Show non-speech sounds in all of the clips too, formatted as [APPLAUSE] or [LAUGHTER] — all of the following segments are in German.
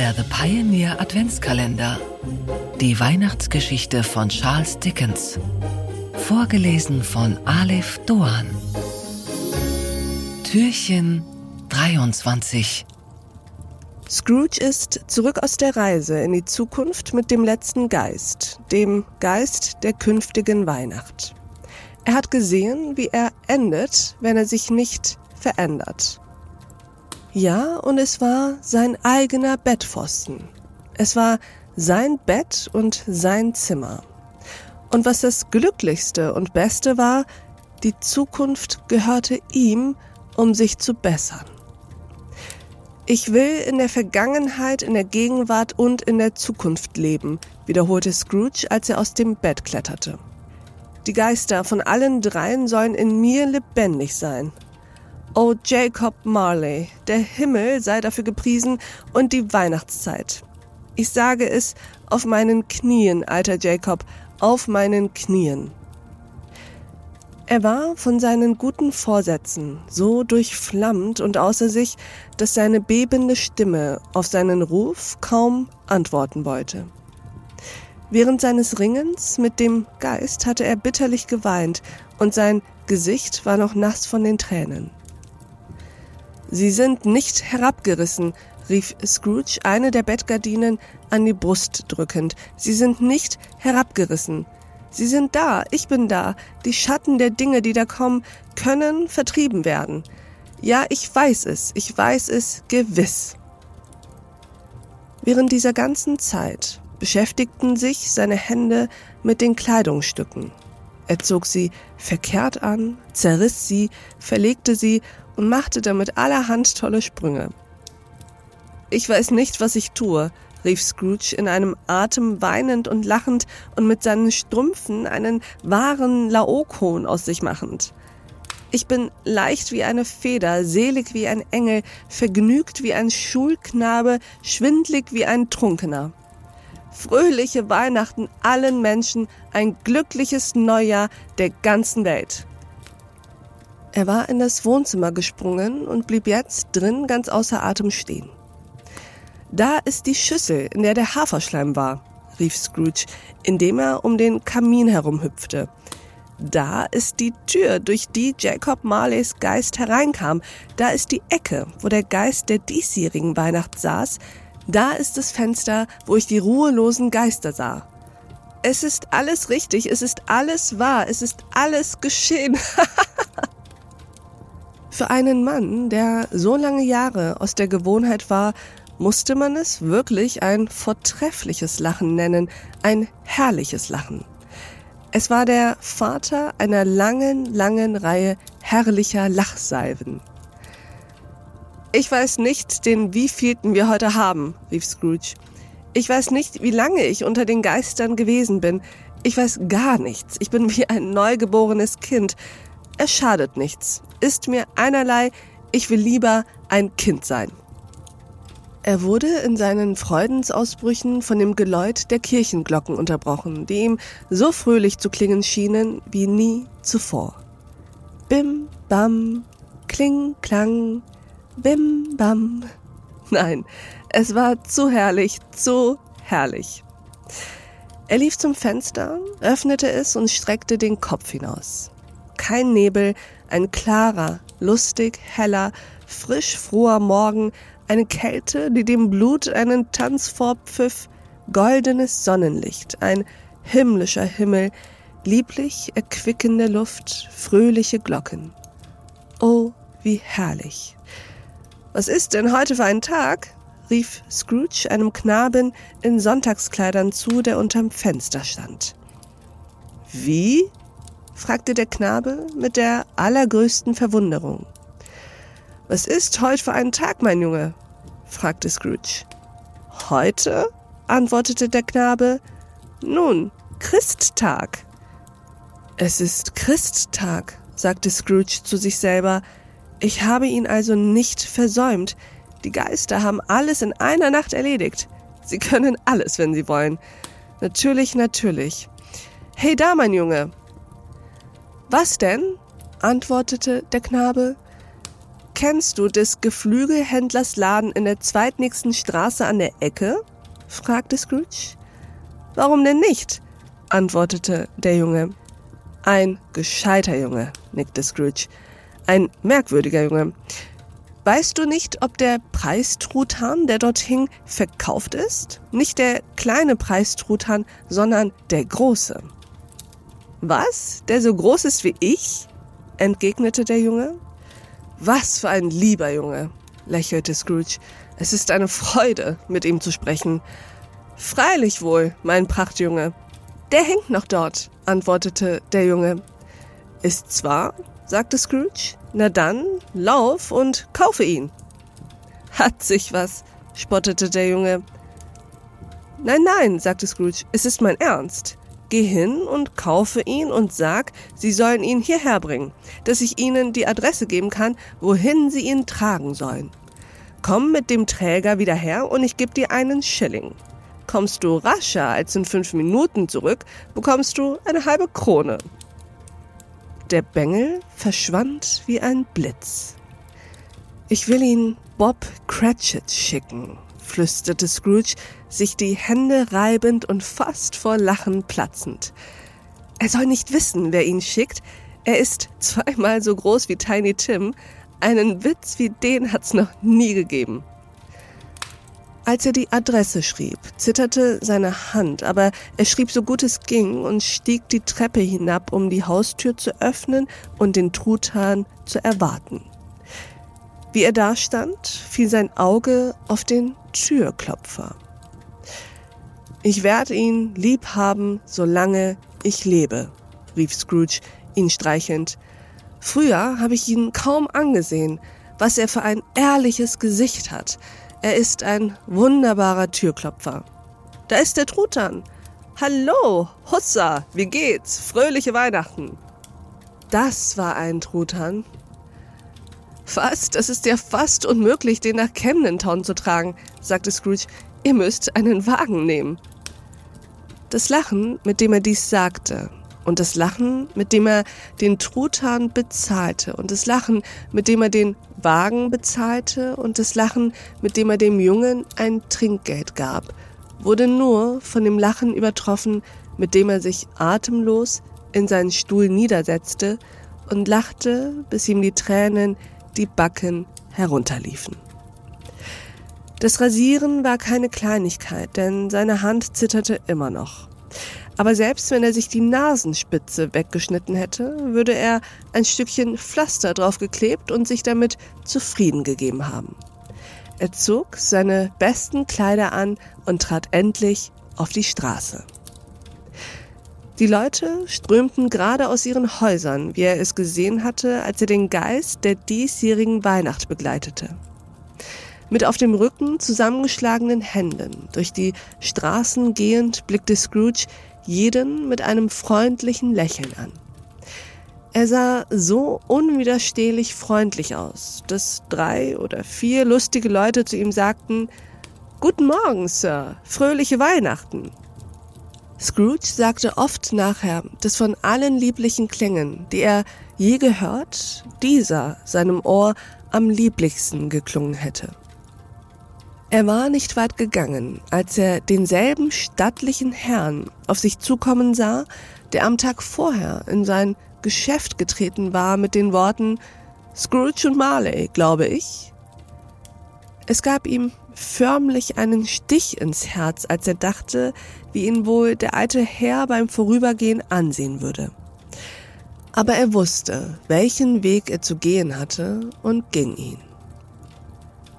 Der The Pioneer Adventskalender. Die Weihnachtsgeschichte von Charles Dickens. Vorgelesen von Alef Doan. Türchen 23. Scrooge ist zurück aus der Reise in die Zukunft mit dem letzten Geist, dem Geist der künftigen Weihnacht. Er hat gesehen, wie er endet, wenn er sich nicht verändert. Ja, und es war sein eigener Bettpfosten. Es war sein Bett und sein Zimmer. Und was das Glücklichste und Beste war, die Zukunft gehörte ihm, um sich zu bessern. Ich will in der Vergangenheit, in der Gegenwart und in der Zukunft leben, wiederholte Scrooge, als er aus dem Bett kletterte. Die Geister von allen dreien sollen in mir lebendig sein. O Jacob Marley, der Himmel sei dafür gepriesen und die Weihnachtszeit. Ich sage es auf meinen Knien, alter Jacob, auf meinen Knien. Er war von seinen guten Vorsätzen so durchflammt und außer sich, dass seine bebende Stimme auf seinen Ruf kaum antworten wollte. Während seines Ringens mit dem Geist hatte er bitterlich geweint und sein Gesicht war noch nass von den Tränen. Sie sind nicht herabgerissen, rief Scrooge eine der Bettgardinen an die Brust drückend. Sie sind nicht herabgerissen. Sie sind da, ich bin da. Die Schatten der Dinge, die da kommen, können vertrieben werden. Ja, ich weiß es, ich weiß es gewiss. Während dieser ganzen Zeit beschäftigten sich seine Hände mit den Kleidungsstücken. Er zog sie verkehrt an, zerriss sie, verlegte sie und machte damit allerhand tolle Sprünge. Ich weiß nicht, was ich tue, rief Scrooge in einem Atem weinend und lachend und mit seinen Strümpfen einen wahren Laokon aus sich machend. Ich bin leicht wie eine Feder, selig wie ein Engel, vergnügt wie ein Schulknabe, schwindlig wie ein Trunkener. Fröhliche Weihnachten allen Menschen, ein glückliches Neujahr der ganzen Welt. Er war in das Wohnzimmer gesprungen und blieb jetzt drin ganz außer Atem stehen. Da ist die Schüssel, in der der Haferschleim war, rief Scrooge, indem er um den Kamin herumhüpfte. Da ist die Tür, durch die Jacob Marleys Geist hereinkam. Da ist die Ecke, wo der Geist der diesjährigen Weihnacht saß. Da ist das Fenster, wo ich die ruhelosen Geister sah. Es ist alles richtig, es ist alles wahr, es ist alles geschehen. [LAUGHS] Für einen Mann, der so lange Jahre aus der Gewohnheit war, musste man es wirklich ein vortreffliches Lachen nennen, ein herrliches Lachen. Es war der Vater einer langen, langen Reihe herrlicher Lachsalven. Ich weiß nicht, den wievielten wir heute haben, rief Scrooge. Ich weiß nicht, wie lange ich unter den Geistern gewesen bin. Ich weiß gar nichts. Ich bin wie ein neugeborenes Kind. Es schadet nichts. Ist mir einerlei, ich will lieber ein Kind sein. Er wurde in seinen Freudensausbrüchen von dem Geläut der Kirchenglocken unterbrochen, die ihm so fröhlich zu klingen schienen wie nie zuvor. Bim, bam, kling, klang, bim, bam. Nein, es war zu herrlich, zu herrlich. Er lief zum Fenster, öffnete es und streckte den Kopf hinaus kein Nebel, ein klarer, lustig, heller, frisch froher Morgen, eine Kälte, die dem Blut einen Tanz vorpfiff, goldenes Sonnenlicht, ein himmlischer Himmel, lieblich erquickende Luft, fröhliche Glocken. Oh, wie herrlich. Was ist denn heute für ein Tag? rief Scrooge einem Knaben in Sonntagskleidern zu, der unterm Fenster stand. Wie? Fragte der Knabe mit der allergrößten Verwunderung. Was ist heute für ein Tag, mein Junge? fragte Scrooge. Heute? antwortete der Knabe. Nun, Christtag. Es ist Christtag, sagte Scrooge zu sich selber. Ich habe ihn also nicht versäumt. Die Geister haben alles in einer Nacht erledigt. Sie können alles, wenn sie wollen. Natürlich, natürlich. Hey da, mein Junge, was denn? antwortete der Knabe. Kennst du des Geflügelhändlers Laden in der zweitnächsten Straße an der Ecke? fragte Scrooge. Warum denn nicht? antwortete der Junge. Ein gescheiter Junge, nickte Scrooge. Ein merkwürdiger Junge. Weißt du nicht, ob der Preistruthahn, der dort hing, verkauft ist? Nicht der kleine Preistruthahn, sondern der große. Was? Der so groß ist wie ich? entgegnete der Junge. Was für ein lieber Junge, lächelte Scrooge. Es ist eine Freude, mit ihm zu sprechen. Freilich wohl, mein Prachtjunge. Der hängt noch dort, antwortete der Junge. Ist's wahr? sagte Scrooge. Na dann, lauf und kaufe ihn. Hat sich was, spottete der Junge. Nein, nein, sagte Scrooge, es ist mein Ernst. Geh hin und kaufe ihn und sag, Sie sollen ihn hierher bringen, dass ich Ihnen die Adresse geben kann, wohin Sie ihn tragen sollen. Komm mit dem Träger wieder her und ich gebe dir einen Schilling. Kommst du rascher als in fünf Minuten zurück, bekommst du eine halbe Krone. Der Bengel verschwand wie ein Blitz. Ich will ihn Bob Cratchit schicken, flüsterte Scrooge, sich die Hände reibend und fast vor Lachen platzend. Er soll nicht wissen, wer ihn schickt. Er ist zweimal so groß wie Tiny Tim. Einen Witz wie den hat's noch nie gegeben. Als er die Adresse schrieb, zitterte seine Hand, aber er schrieb so gut es ging und stieg die Treppe hinab, um die Haustür zu öffnen und den Truthahn zu erwarten. Wie er dastand, fiel sein Auge auf den Türklopfer. Ich werde ihn lieb haben, solange ich lebe, rief Scrooge ihn streichelnd. Früher habe ich ihn kaum angesehen, was er für ein ehrliches Gesicht hat. Er ist ein wunderbarer Türklopfer. Da ist der Truthahn. Hallo, Hussa, wie geht's? Fröhliche Weihnachten. Das war ein Truthahn. Fast, es ist ja fast unmöglich, den nach Camden Town zu tragen, sagte Scrooge. Ihr müsst einen Wagen nehmen. Das Lachen, mit dem er dies sagte, und das Lachen, mit dem er den Truthahn bezahlte und das Lachen, mit dem er den Wagen bezahlte und das Lachen, mit dem er dem Jungen ein Trinkgeld gab, wurde nur von dem Lachen übertroffen, mit dem er sich atemlos in seinen Stuhl niedersetzte und lachte, bis ihm die Tränen die Backen herunterliefen. Das Rasieren war keine Kleinigkeit, denn seine Hand zitterte immer noch. Aber selbst wenn er sich die Nasenspitze weggeschnitten hätte, würde er ein Stückchen Pflaster draufgeklebt und sich damit zufrieden gegeben haben. Er zog seine besten Kleider an und trat endlich auf die Straße. Die Leute strömten gerade aus ihren Häusern, wie er es gesehen hatte, als er den Geist der diesjährigen Weihnacht begleitete. Mit auf dem Rücken zusammengeschlagenen Händen durch die Straßen gehend blickte Scrooge jeden mit einem freundlichen Lächeln an. Er sah so unwiderstehlich freundlich aus, dass drei oder vier lustige Leute zu ihm sagten Guten Morgen, Sir, fröhliche Weihnachten. Scrooge sagte oft nachher, dass von allen lieblichen Klängen, die er je gehört, dieser seinem Ohr am lieblichsten geklungen hätte. Er war nicht weit gegangen, als er denselben stattlichen Herrn auf sich zukommen sah, der am Tag vorher in sein Geschäft getreten war mit den Worten Scrooge und Marley, glaube ich. Es gab ihm förmlich einen Stich ins Herz, als er dachte, wie ihn wohl der alte Herr beim Vorübergehen ansehen würde. Aber er wusste, welchen Weg er zu gehen hatte und ging ihn.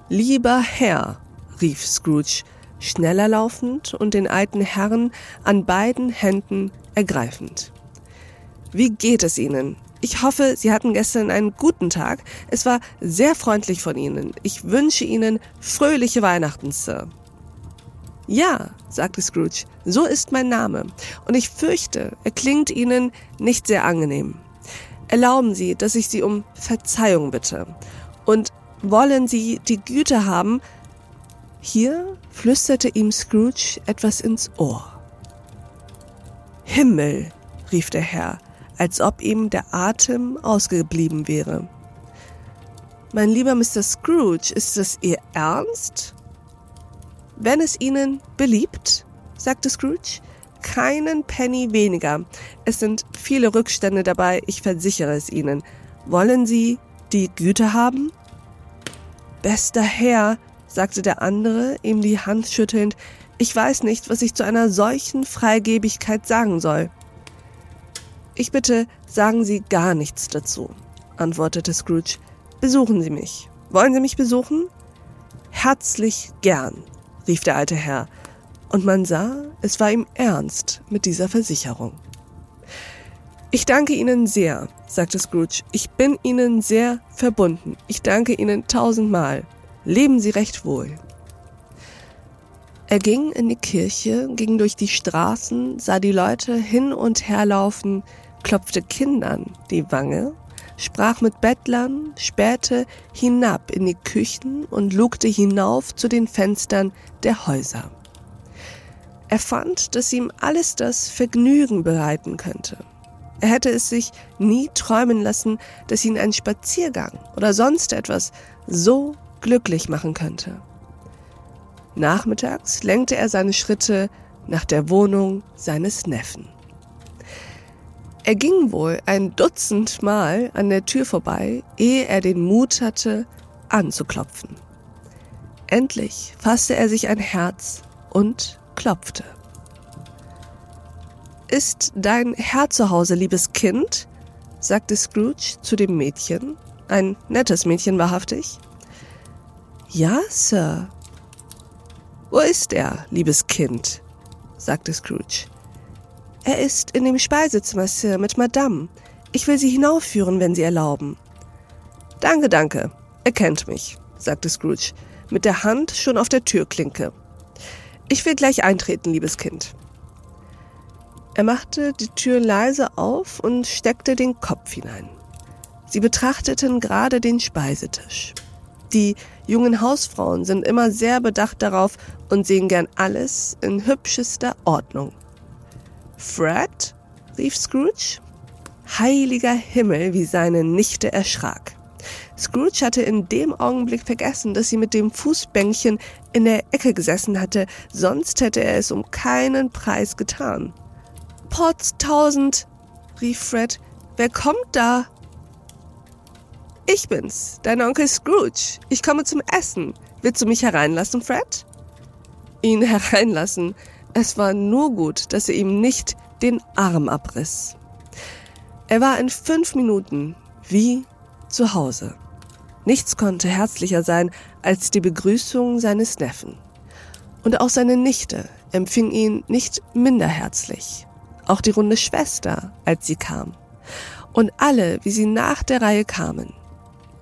Lieber Herr, rief Scrooge, schneller laufend und den alten Herrn an beiden Händen ergreifend. Wie geht es Ihnen? Ich hoffe, Sie hatten gestern einen guten Tag. Es war sehr freundlich von Ihnen. Ich wünsche Ihnen fröhliche Weihnachten, Sir. Ja, sagte Scrooge, so ist mein Name, und ich fürchte, er klingt Ihnen nicht sehr angenehm. Erlauben Sie, dass ich Sie um Verzeihung bitte, und wollen Sie die Güte haben, hier flüsterte ihm Scrooge etwas ins Ohr. Himmel, rief der Herr, als ob ihm der Atem ausgeblieben wäre. Mein lieber Mr. Scrooge, ist es Ihr Ernst? Wenn es Ihnen beliebt, sagte Scrooge, keinen Penny weniger. Es sind viele Rückstände dabei, ich versichere es Ihnen. Wollen Sie die Güte haben? Bester Herr, sagte der andere, ihm die Hand schüttelnd, ich weiß nicht, was ich zu einer solchen Freigebigkeit sagen soll. Ich bitte, sagen Sie gar nichts dazu, antwortete Scrooge. Besuchen Sie mich. Wollen Sie mich besuchen? Herzlich gern, rief der alte Herr, und man sah, es war ihm ernst mit dieser Versicherung. Ich danke Ihnen sehr, sagte Scrooge. Ich bin Ihnen sehr verbunden. Ich danke Ihnen tausendmal. Leben Sie recht wohl. Er ging in die Kirche, ging durch die Straßen, sah die Leute hin und her laufen, klopfte Kindern die Wange, sprach mit Bettlern, spähte hinab in die Küchen und lugte hinauf zu den Fenstern der Häuser. Er fand, dass ihm alles das Vergnügen bereiten könnte. Er hätte es sich nie träumen lassen, dass ihn ein Spaziergang oder sonst etwas so glücklich machen könnte. Nachmittags lenkte er seine Schritte nach der Wohnung seines Neffen. Er ging wohl ein Dutzend Mal an der Tür vorbei, ehe er den Mut hatte, anzuklopfen. Endlich fasste er sich ein Herz und klopfte. Ist dein Herr zu Hause, liebes Kind? sagte Scrooge zu dem Mädchen. Ein nettes Mädchen wahrhaftig. Ja, Sir. Wo ist er, liebes Kind? sagte Scrooge. Er ist in dem Speisezimmer, Sir, mit Madame. Ich will Sie hinaufführen, wenn Sie erlauben. Danke, danke. Er kennt mich, sagte Scrooge, mit der Hand schon auf der Türklinke. Ich will gleich eintreten, liebes Kind. Er machte die Tür leise auf und steckte den Kopf hinein. Sie betrachteten gerade den Speisetisch. Die jungen Hausfrauen sind immer sehr bedacht darauf und sehen gern alles in hübschester Ordnung. Fred? rief Scrooge. Heiliger Himmel, wie seine Nichte erschrak. Scrooge hatte in dem Augenblick vergessen, dass sie mit dem Fußbänkchen in der Ecke gesessen hatte, sonst hätte er es um keinen Preis getan. Potztausend, rief Fred. Wer kommt da? Ich bin's, dein Onkel Scrooge. Ich komme zum Essen. Willst du mich hereinlassen, Fred? Ihn [LAUGHS] hereinlassen. Es war nur gut, dass er ihm nicht den Arm abriss. Er war in fünf Minuten wie zu Hause. Nichts konnte herzlicher sein als die Begrüßung seines Neffen. Und auch seine Nichte empfing ihn nicht minder herzlich. Auch die runde Schwester, als sie kam. Und alle, wie sie nach der Reihe kamen.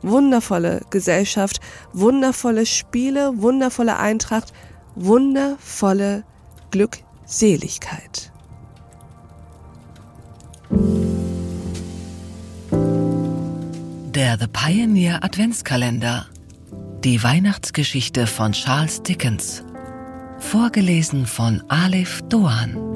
Wundervolle Gesellschaft, wundervolle Spiele, wundervolle Eintracht, wundervolle Glückseligkeit. Der The Pioneer Adventskalender. Die Weihnachtsgeschichte von Charles Dickens. Vorgelesen von Alif Doan.